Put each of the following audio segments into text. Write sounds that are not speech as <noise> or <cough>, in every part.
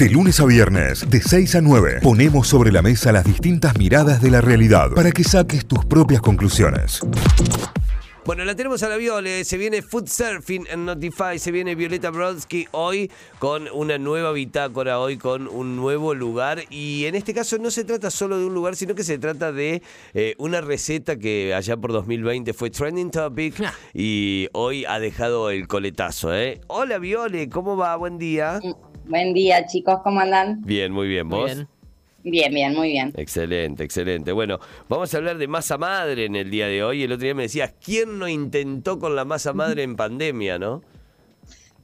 De lunes a viernes, de 6 a 9, ponemos sobre la mesa las distintas miradas de la realidad para que saques tus propias conclusiones. Bueno, la tenemos a la Viole, se viene Food Surfing en Notify, se viene Violeta Brodsky hoy con una nueva bitácora, hoy con un nuevo lugar y en este caso no se trata solo de un lugar, sino que se trata de eh, una receta que allá por 2020 fue trending topic y hoy ha dejado el coletazo. ¿eh? Hola Viole, ¿cómo va? Buen día. Buen día, chicos, ¿cómo andan? Bien, muy bien, ¿vos? bien. Bien, bien, muy bien. Excelente, excelente. Bueno, vamos a hablar de masa madre en el día de hoy. El otro día me decías, ¿quién no intentó con la masa madre en pandemia, no?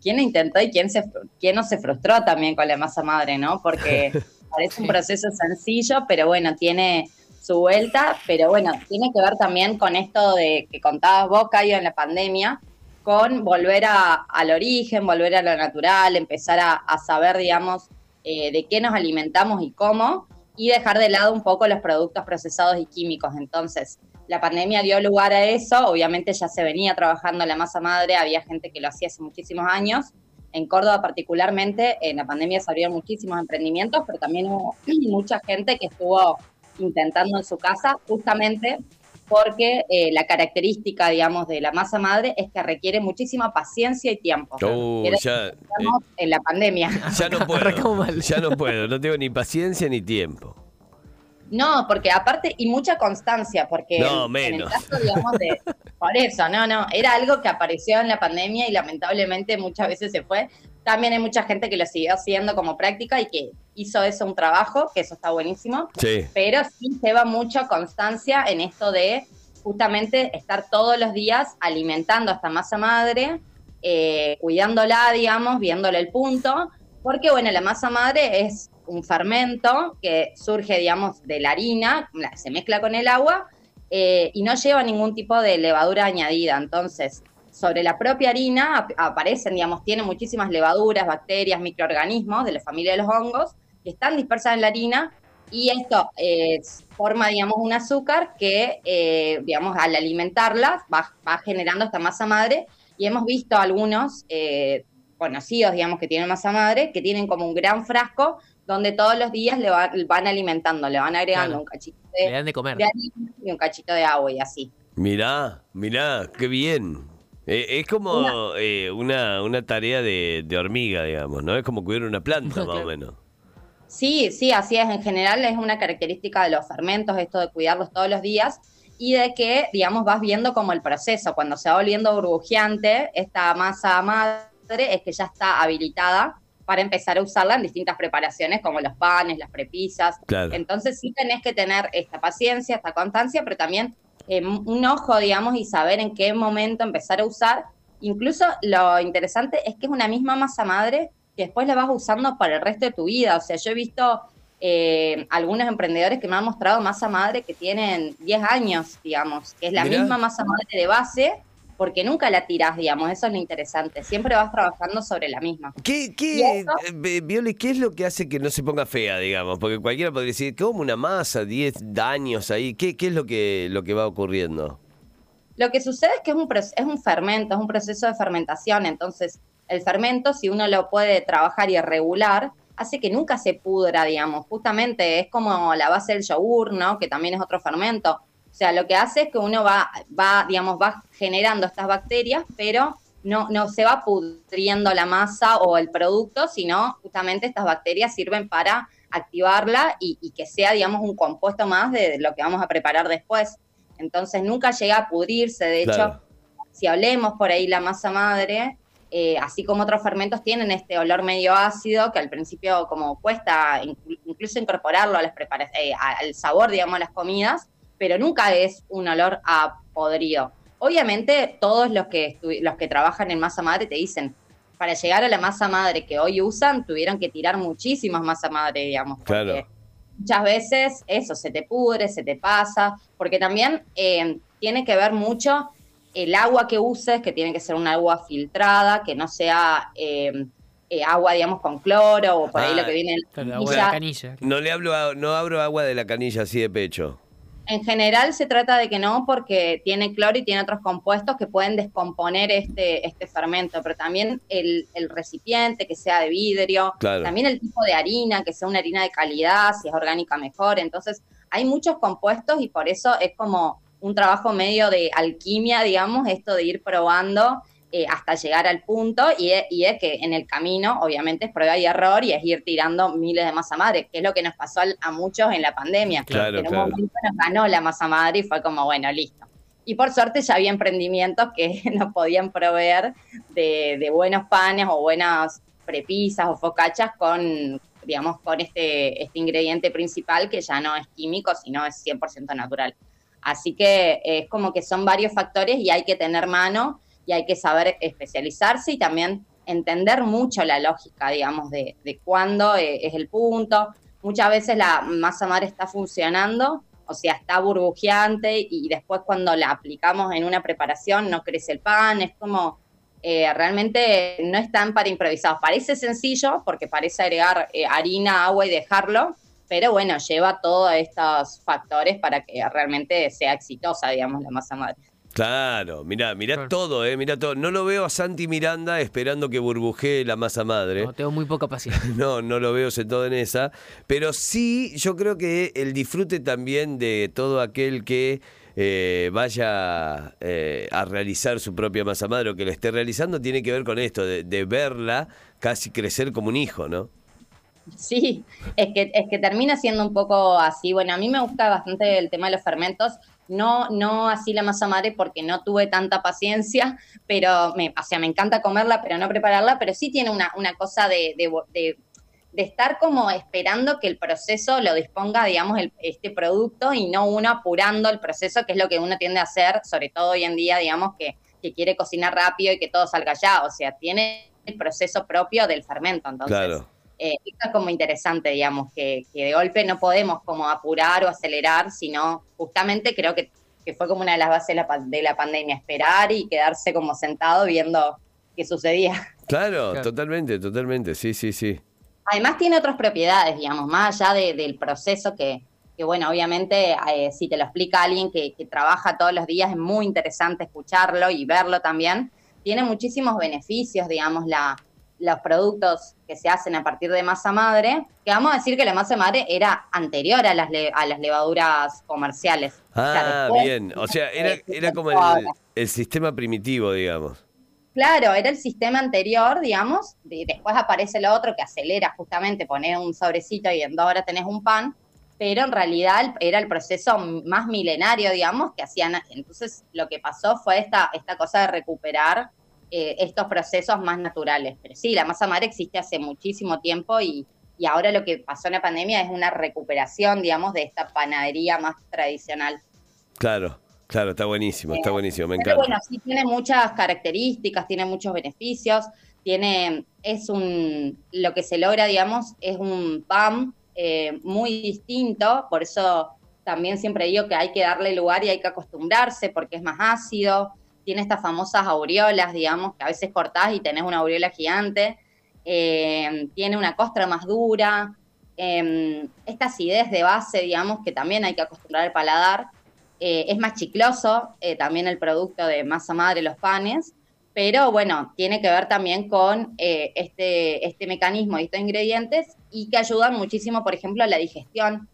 ¿Quién intentó y quién, se, quién no se frustró también con la masa madre, no? Porque <laughs> parece un proceso sencillo, pero bueno, tiene su vuelta, pero bueno, tiene que ver también con esto de que contabas vos, Cayo, en la pandemia, con volver a- al origen, volver a lo natural, empezar a, a saber, digamos, eh, de qué nos alimentamos y cómo, y dejar de lado un poco los productos procesados y químicos. Entonces, la pandemia dio lugar a eso, obviamente ya se venía trabajando la masa madre, había gente que lo hacía hace muchísimos años. En Córdoba particularmente, en la pandemia se abrieron muchísimos emprendimientos, pero también hubo <clears throat> mucha gente que estuvo intentando en su casa, justamente porque eh, la característica, digamos, de la masa madre es que requiere muchísima paciencia y tiempo. Oh, ya, decir, estamos en la pandemia. eh, <laughs> ya no <laughs> puedo. Ya no puedo. No tengo ni paciencia ni tiempo. No, porque aparte, y mucha constancia, porque No, en- en el menos. caso, digamos, de. <laughs> Por eso, no, no, era algo que apareció en la pandemia y lamentablemente muchas veces se fue. También hay mucha gente que lo siguió haciendo como práctica y que hizo eso un trabajo, que eso está buenísimo, Sí. pero sí lleva mucha constancia en esto de justamente estar todos los días alimentando a esta masa madre, eh, cuidándola, digamos, viéndole el punto, porque bueno, la masa madre es un fermento que surge, digamos, de la harina, se mezcla con el agua eh, y no lleva ningún tipo de levadura añadida. Entonces, sobre la propia harina ap- aparecen, digamos, tiene muchísimas levaduras, bacterias, microorganismos de la familia de los hongos que están dispersas en la harina y esto eh, forma, digamos, un azúcar que, eh, digamos, al alimentarlas va, va generando esta masa madre y hemos visto algunos eh, conocidos, digamos, que tienen masa madre, que tienen como un gran frasco donde todos los días le va- van alimentando, le van agregando Claro. un cachito Le de, dan de comer. de harina y un cachito de agua y así. Mirá, mirá, qué bien. Eh, es como eh, una, una tarea de, de hormiga, digamos, ¿no? Es como cuidar una planta, <laughs> más o menos. Sí, sí, así es. En general es una característica de los fermentos, esto de cuidarlos todos los días y de que, digamos, vas viendo como el proceso. Cuando se va volviendo burbujeante, esta masa madre es que ya está habilitada para empezar a usarla en distintas preparaciones, como los panes, las prepisas. Claro. Entonces sí tenés que tener esta paciencia, esta constancia, pero también eh, un ojo, digamos, y saber en qué momento empezar a usar. Incluso lo interesante es que es una misma masa madre que después la vas usando para el resto de tu vida. O sea, yo he visto eh, algunos emprendedores que me han mostrado masa madre que tienen 10 años, digamos, que es la Mirá. misma masa madre de base, porque nunca la tirás, digamos, eso es lo interesante. Siempre vas trabajando sobre la misma. ¿Qué, ¿Y qué, eh, Viole, qué es lo que hace que no se ponga fea, digamos? Porque cualquiera podría decir, ¿cómo una masa, 10 años ahí? ¿Qué, qué es lo que, lo que va ocurriendo? Lo que sucede es que es un, es un fermento, es un proceso de fermentación. Entonces, el fermento, si uno lo puede trabajar y regular, hace que nunca se pudra, digamos. Justamente es como la base del yogur, ¿no? Que también es otro fermento. O sea, lo que hace es que uno va, va digamos, va generando estas bacterias, pero no, no se va pudriendo la masa o el producto, sino justamente estas bacterias sirven para activarla y, y que sea, digamos, un compuesto más de lo que vamos a preparar después. Entonces nunca llega a pudrirse, de hecho, si hablemos por ahí la masa madre, eh, así como otros fermentos tienen este olor medio ácido que al principio como cuesta inclu- incluso incorporarlo a las eh, al sabor, digamos, a las comidas, pero nunca es un olor a podrido. Obviamente todos los que, los que trabajan en masa madre te dicen, para llegar a la masa madre que hoy usan, tuvieron que tirar muchísimas masa madre, digamos. Claro. Muchas veces eso se te pudre, se te pasa, porque también eh, tiene que ver mucho el agua que uses, que tiene que ser un agua filtrada, que no sea eh, eh, agua, digamos, con cloro o por ahí Ah, lo que viene la agua de la canilla. canilla. No le hablo, a- no abro agua de la canilla así de pecho. En general se trata de que no, porque tiene cloro y tiene otros compuestos que pueden descomponer este, este fermento, pero también el, recipiente, que sea de vidrio, también el tipo de harina, que sea una harina de calidad, si es orgánica mejor. Entonces, hay muchos compuestos y por eso es como un trabajo medio de alquimia, digamos, esto de ir probando eh, hasta llegar al punto y es, que en el camino, obviamente, es prueba y error y es ir tirando miles de masa madre, que es lo que nos pasó a, muchos en la pandemia. Claro, en un momento nos ganó la masa madre y fue como, bueno, listo. Y por suerte ya había emprendimientos que <laughs> nos podían proveer de, buenos panes o buenas prepisas o focachas con, digamos, con este, este ingrediente principal que ya no es químico, sino es 100% natural. Así que es como que son varios factores y hay que tener mano y hay que saber especializarse y también entender mucho la lógica, digamos, de, cuándo eh, es el punto. Muchas veces la masa madre está funcionando, o sea, está burbujeante y después cuando la aplicamos en una preparación no crece el pan, es como eh, realmente no están para improvisar. Parece sencillo porque parece agregar eh, harina, agua y dejarlo, pero bueno, lleva todos estos factores para que realmente sea exitosa, digamos, la masa madre. Claro, mira, mira todo, eh, mira todo. No lo veo a Santi Miranda esperando que burbujee la masa madre. No, tengo muy poca paciencia. <laughs> no, no lo veo sentado en esa. Pero sí, yo creo que el disfrute también de todo aquel que eh, vaya eh, a realizar su propia masa madre o que lo esté realizando tiene que ver con esto, de, de verla casi crecer como un hijo, ¿no? Sí, es que, es que termina siendo un poco así. Bueno, a mí me gusta bastante el tema de los fermentos. No, no así la masa madre porque no tuve tanta paciencia, pero me, o sea, me encanta comerla, pero no prepararla, pero sí tiene una, una cosa de, de, estar como esperando que el proceso lo disponga, digamos, este producto y no uno apurando el proceso, que es lo que uno tiende a hacer, sobre todo hoy en día, digamos, que, que quiere cocinar rápido y que todo salga ya, o sea, tiene el proceso propio del fermento, entonces... Claro eh, esto es como interesante, digamos, que, de golpe no podemos como apurar o acelerar, sino justamente creo que, fue como una de las bases de la, pandemia, esperar y quedarse como sentado viendo qué sucedía. Claro, totalmente, totalmente, sí, sí, sí. Además tiene otras propiedades, digamos, más allá del proceso que, que, bueno, obviamente eh, si te lo explica alguien que, que trabaja todos los días es muy interesante escucharlo y verlo también. Tiene muchísimos beneficios, digamos, la, los productos que se hacen a partir de masa madre, que vamos a decir que la masa madre era anterior a las, a las levaduras comerciales. Ah, bien, o sea, <laughs> era, era como el, sistema primitivo, digamos. Claro, era el sistema anterior, digamos, y después aparece lo otro que acelera justamente poner un sobrecito y en dos horas tenés un pan, pero en realidad era el proceso más milenario, digamos, que hacían. Entonces, lo que pasó fue esta, esta cosa de recuperar eh, estos procesos más naturales. Pero sí, la masa madre existe hace muchísimo tiempo y, y ahora lo que pasó en la pandemia es una recuperación, digamos, de esta panadería más tradicional. Claro, claro, está buenísimo, está eh, buenísimo, me encanta. Bueno, sí tiene muchas características, tiene muchos beneficios, tiene, es un, lo que se logra, digamos, es un pan eh, muy distinto, por eso también siempre digo que hay que darle lugar y hay que acostumbrarse porque es más ácido, tiene estas famosas aureolas, digamos, que a veces cortás y tenés una aureola gigante, eh, tiene una costra más dura, eh, esta acidez de base, digamos, que también hay que acostumbrar al paladar, eh, es más chicloso también el producto de masa madre, los panes, pero bueno, tiene que ver también con este, este mecanismo y estos ingredientes y que ayudan muchísimo, por ejemplo, a la digestión.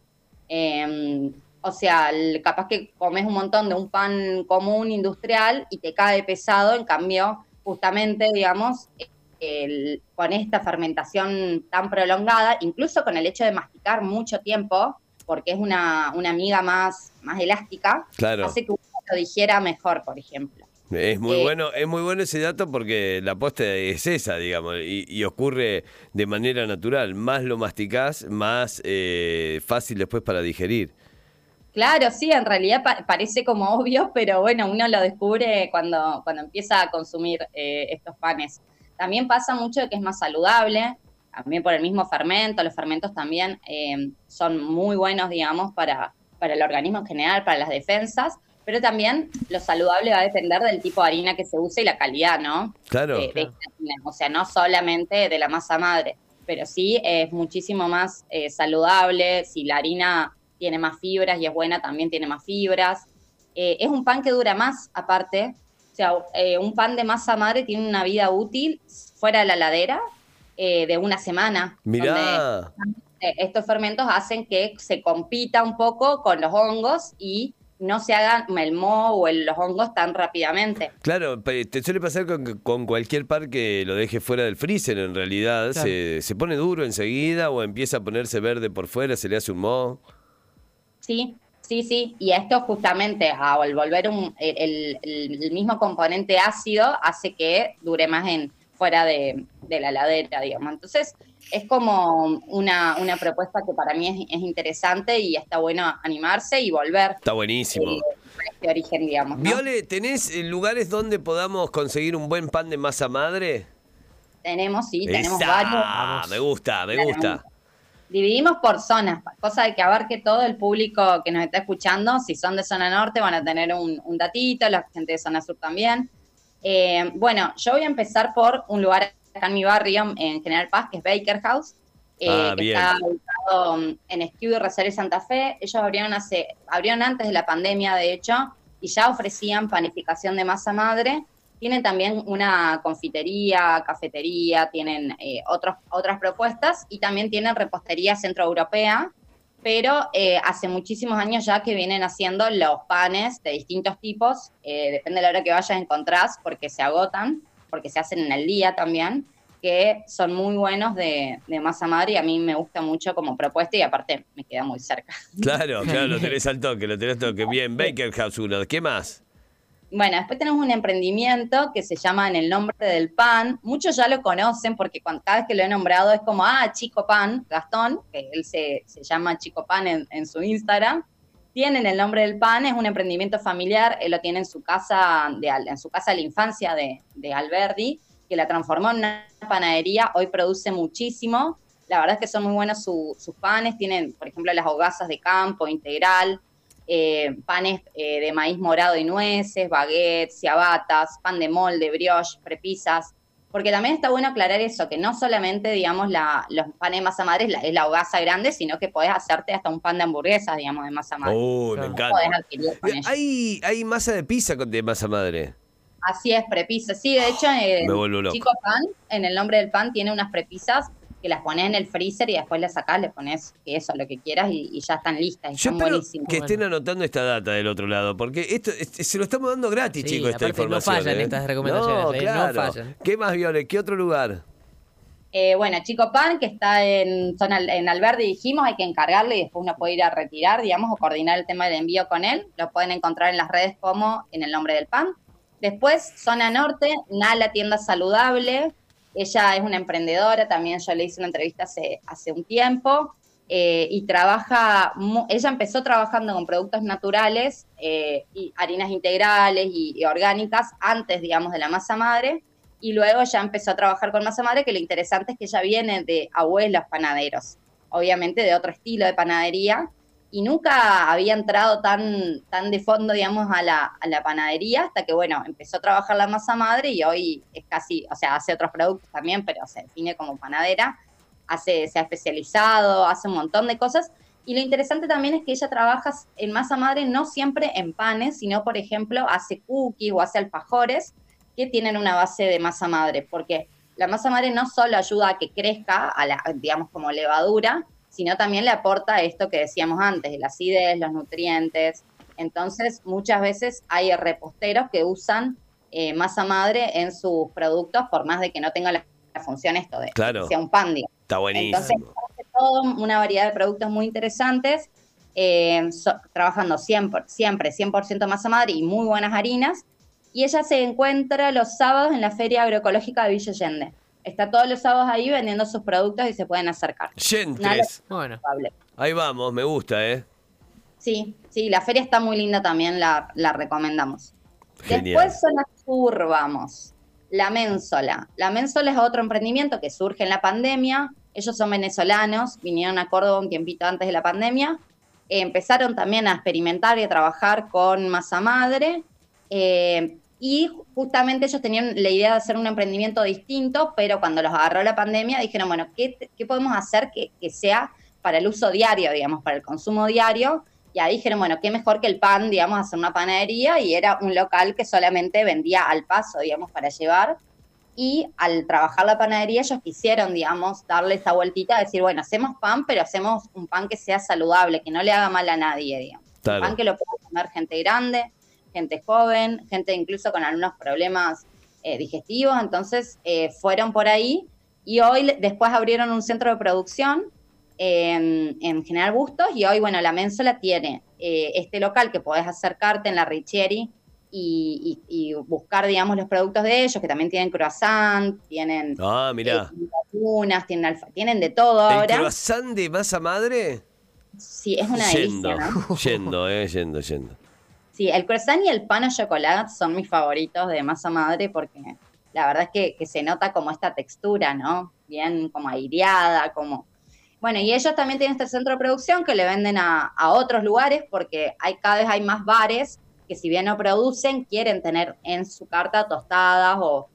O sea, capaz que comes un montón de un pan común industrial y te cae pesado, en cambio, justamente, digamos, con esta fermentación tan prolongada, incluso con el hecho de masticar mucho tiempo, porque es una, amiga más, más elástica, hace que uno lo digiera mejor, por ejemplo. Es muy eh, bueno, es muy bueno ese dato porque la posta es esa, digamos, y, ocurre de manera natural. Más lo masticás, más eh, fácil después para digerir. Claro, sí, en realidad parece como obvio, <laughs> pero bueno, uno lo descubre cuando, cuando empieza a consumir eh, estos panes. También pasa mucho que es más saludable, también por el mismo fermento, los fermentos también eh, son muy buenos, digamos, para, para el organismo en general, para las defensas, pero también lo saludable va a depender del tipo de harina que se use y la calidad, ¿no? Claro. O sea, no solamente de la masa madre, pero sí es muchísimo más eh, saludable si la harina tiene más fibras y es buena, también tiene más fibras. Eh, es un pan que dura más, aparte. O sea, eh, un pan de masa madre tiene una vida útil fuera de la ladera eh, de una semana. Mirá. estos fermentos hacen que se compita un poco con los hongos y no se hagan el moho o los hongos tan rápidamente. Claro, te suele pasar con, cualquier par que lo deje fuera del freezer, en realidad. Se, se, pone duro enseguida o empieza a ponerse verde por fuera, se le hace un moho. Sí, sí, sí. Y esto justamente, al volver un, el, mismo componente ácido, hace que dure más en fuera de, la ladera, digamos. Entonces, es como una, una propuesta que para mí es, interesante y está bueno animarse y volver. Está buenísimo. Eh, este origen, digamos. Viole, ¿tenés eh, lugares donde podamos conseguir un buen pan de masa madre? Tenemos, sí, tenemos varios. Me gusta, me gusta. Dividimos por zonas, cosa de que abarque todo el público que nos está escuchando. Si son de zona norte van a tener un, un datito, la gente de zona sur también. Eh, bueno, yo voy a empezar por un lugar acá en mi barrio, en General Paz, que es Baker House, eh, ah, que está ubicado mm, en Escudo Rosario Santa Fe. Ellos abrieron, hace, abrieron antes de la pandemia, de hecho, y ya ofrecían panificación de masa madre. Tienen también una confitería, cafetería, tienen eh, otros, otras propuestas y también tienen repostería centroeuropea, pero eh, hace muchísimos años ya que vienen haciendo los panes de distintos tipos, eh, depende de la hora que vayas encontrás, porque se agotan, porque se hacen en el día también, que son muy buenos de, masa madre y a mí me gusta mucho como propuesta y aparte me queda muy cerca. Claro, claro, lo <laughs> tenés al toque, lo tenés al toque. Bien, Baker House uno, ¿qué más? Bueno, después tenemos un emprendimiento que se llama En el nombre del pan. Muchos ya lo conocen porque cada vez que lo he nombrado es como, ah, Chico Pan, Gastón, que él se, llama Chico Pan en, su Instagram. Tienen el nombre del pan, es un emprendimiento familiar, él lo tiene en su casa de, en su casa de la infancia de, de Alberdi, que la transformó en una panadería, hoy produce muchísimo. La verdad es que son muy buenos sus panes, tienen, por ejemplo, las hogazas de campo, integral, eh, panes eh, de maíz morado y nueces, baguettes, ciabatas, pan de molde, brioche, prepisas, porque también está bueno aclarar eso, que no solamente, digamos, la, los panes de masa madre es la, hogaza grande, sino que podés hacerte hasta un pan de hamburguesas, digamos, de masa madre. Uy, me encanta. ¿Hay, hay masa de pizza de masa madre. Así es, prepisa. Sí, de hecho, eh, Chico Pan, en el nombre del pan, tiene unas prepisas que las pones en el freezer y después las sacás, le pones eso, lo que quieras y, ya están listas. Yo espero que estén anotando esta data del otro lado, porque esto se lo estamos dando gratis, chicos, esta información. No fallan ¿eh? estas recomendaciones, no, ¿eh? fallan. ¿Qué más, Viole? ¿Qué otro lugar? Eh, bueno, Chico Pan, que está en zona en Alberdi, dijimos, hay que encargarle y después uno puede ir a retirar, digamos, o coordinar el tema del envío con él. Lo pueden encontrar en las redes como en el nombre del pan. Después, zona norte, Nala Tienda Saludable, ella es una emprendedora, también yo le hice una entrevista hace, hace un tiempo eh, y trabaja, ella empezó trabajando con productos naturales eh, y harinas integrales y, orgánicas antes, digamos, de la masa madre y luego ya empezó a trabajar con masa madre, que lo interesante es que ella viene de abuelos panaderos, obviamente de otro estilo de panadería, y nunca había entrado tan, tan de fondo, digamos, a la, panadería hasta que, bueno, empezó a trabajar la masa madre y hoy es casi, o sea, hace otros productos también, pero se define como panadera, hace, se ha especializado, hace un montón de cosas. Y lo interesante también es que ella trabaja en masa madre no siempre en panes, sino, por ejemplo, hace cookies o hace alfajores que tienen una base de masa madre, porque la masa madre no solo ayuda a que crezca, a la, digamos, como levadura, sino también le aporta esto que decíamos antes, la acidez, los nutrientes. Entonces, muchas veces hay reposteros que usan eh, masa madre en sus productos, por más de que no tenga la, función esto de que sea un pan. Está buenísimo. Entonces, hace todo una variedad de productos muy interesantes, eh, trabajando siempre, siempre 100% masa madre y muy buenas harinas. Y ella se encuentra los sábados en la Feria Agroecológica de Villa Allende. Está todos los sábados ahí vendiendo sus productos y se pueden acercar. Gentres. Bueno. Ahí vamos, me gusta, ¿eh? Sí, sí, la feria está muy linda también, la, recomendamos. Después zona sur, vamos. La Ménsola. La Ménsola es otro emprendimiento que surge en la pandemia. Ellos son venezolanos, vinieron a Córdoba un tiempito antes de la pandemia. empezaron también a experimentar y a trabajar con masa madre. Eh, y justamente ellos tenían la idea de hacer un emprendimiento distinto, pero cuando los agarró la pandemia dijeron, bueno, ¿qué, qué podemos hacer que, que, sea para el uso diario, digamos, para el consumo diario. Y ahí dijeron, bueno, qué mejor que el pan, digamos, hacer una panadería y era un local que solamente vendía al paso, digamos, para llevar. Y al trabajar la panadería ellos quisieron, digamos, darle esa vueltita, decir, bueno, hacemos pan, pero hacemos un pan que sea saludable, que no le haga mal a nadie, digamos. Un pan que lo pueda comer gente grande, gente joven, gente incluso con algunos problemas eh, digestivos. Entonces eh, fueron por ahí y hoy después abrieron un centro de producción en, General Bustos y hoy, bueno, la Ménsola tiene eh, este local que podés acercarte en la Richieri y, buscar, digamos, los productos de ellos, que también tienen croissant, tienen... Ah, tienen, alfa, tienen de todo ahora. ¿El croissant de masa madre? Sí, es una delicia, ¿no? Yendo, eh, yendo, yendo. Sí, el croissant y el pan a chocolate son mis favoritos de masa madre porque la verdad es que, se nota como esta textura, ¿no? Bien como aireada, como... Bueno, y ellos también tienen este centro de producción que le venden a, otros lugares porque hay cada vez hay más bares que si bien no producen, quieren tener en su carta tostadas o,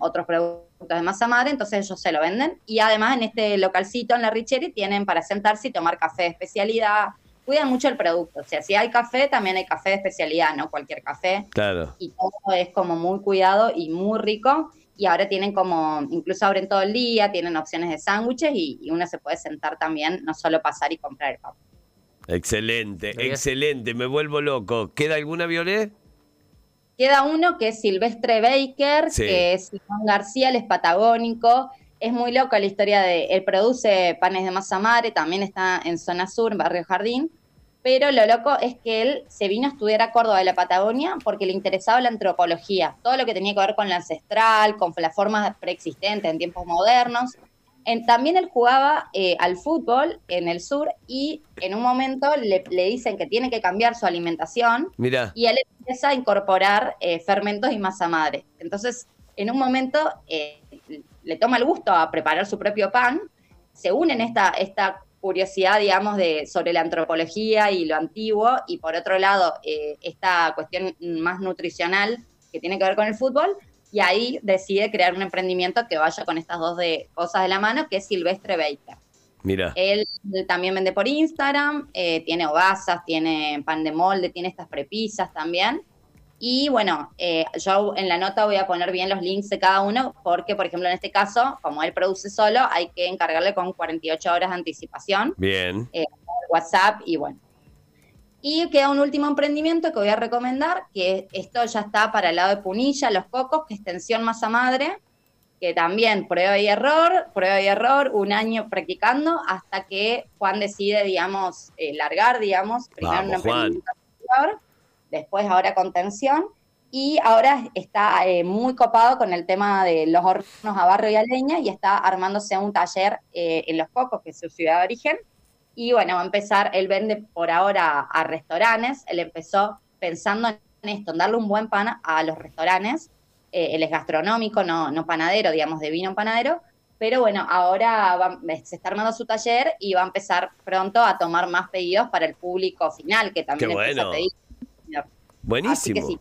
otros productos de masa madre, entonces ellos se lo venden. Y además en este localcito en la Richeri tienen para sentarse y tomar café de especialidad, cuidan mucho el producto. O sea, si hay café, también hay café de especialidad, no cualquier café. Claro. Y todo es como muy cuidado y muy rico. Y ahora tienen como, incluso abren todo el día, tienen opciones de sándwiches y, uno se puede sentar también, no solo pasar y comprar el pan. Excelente, excelente, me vuelvo loco. ¿Queda alguna, Violet? Queda uno que es Silvestre Baker, que es Juan García, el es patagónico. Es muy loca la historia de, él produce panes de masa madre, también está en zona sur, en Barrio Jardín, pero lo loco es que él se vino a estudiar a Córdoba de la Patagonia porque le interesaba la antropología, todo lo que tenía que ver con la ancestral, con las formas preexistentes en tiempos modernos. también él jugaba eh, al fútbol en el sur y en un momento le, dicen que tiene que cambiar su alimentación y él empieza a incorporar eh, fermentos y masa madre. Entonces, en un momento eh, le toma el gusto a preparar su propio pan, se unen esta, esta curiosidad, digamos, de, sobre la antropología y lo antiguo, y por otro lado, eh, esta cuestión más nutricional que tiene que ver con el fútbol, y ahí decide crear un emprendimiento que vaya con estas dos de, cosas de la mano, que es Silvestre Baker. Mira. Él también vende por Instagram, eh, tiene obasas, tiene pan de molde, tiene estas prepisas también. Y bueno, eh, yo en la nota voy a poner bien los links de cada uno, porque, por ejemplo, en este caso, como él produce solo, hay que encargarle con 48 horas de anticipación. Bien. Eh, WhatsApp y bueno. Y queda un último emprendimiento que voy a recomendar, que esto ya está para el lado de Punilla, Los Cocos, que es extensión masa madre, que también prueba y error, prueba y error, un año practicando, hasta que Juan decide, digamos, eh, largar, digamos, primero un emprendimiento después ahora contención, y ahora está eh, muy copado con el tema de los hornos a barro y a leña y está armándose un taller eh, en Los Cocos, que es su ciudad de origen. Y bueno, va a empezar, él vende por ahora a restaurantes, él empezó pensando en esto, en darle un buen pan a los restaurantes. Eh, él es gastronómico, no, no panadero, digamos, de vino panadero, pero bueno, ahora se está armando su taller y va a empezar pronto a tomar más pedidos para el público final, que también empieza a pedir Buenísimo. Así que sí,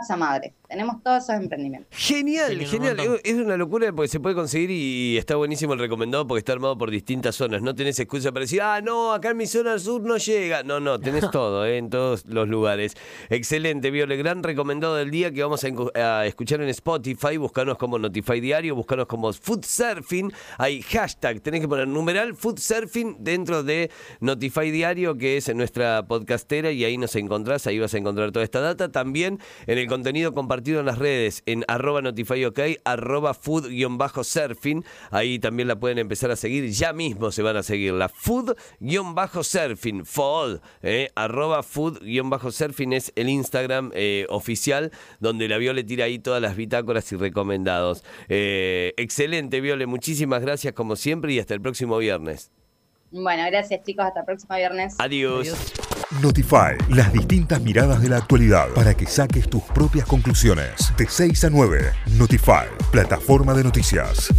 masa madre. Tenemos todos esos emprendimientos. Genial, genial. Es una locura porque se puede conseguir y está buenísimo el recomendado porque está armado por distintas zonas. No tenés excusa para decir, ah, no, acá en mi zona sur no llega. No, no, tenés <laughs> todo ¿eh? en todos los lugares. Excelente, Viole. Gran recomendado del día que vamos a, escuchar en Spotify. Buscanos como Notify Diario, buscanos como Food Surfing. Hay hashtag, tenés que poner numeral Food Surfing dentro de Notify Diario, que es nuestra podcastera, y ahí nos encontrás. Ahí vas a encontrar toda esta data. También en el contenido compartido compartido en las redes en arroba notifyok, arroba food-surfing. Ahí también la pueden empezar a seguir. Ya mismo se van a seguir. La food-surfing, food, eh, arroba food-surfing es el Instagram eh, oficial donde la Viole tira ahí todas las bitácoras y recomendados. Eh, excelente, Viole. Muchísimas gracias como siempre y hasta el próximo viernes. Bueno, gracias chicos. Hasta el próximo viernes. Adiós. Notify, las distintas miradas de la actualidad para que saques tus propias conclusiones. De 6 a 9, Notify, plataforma de noticias.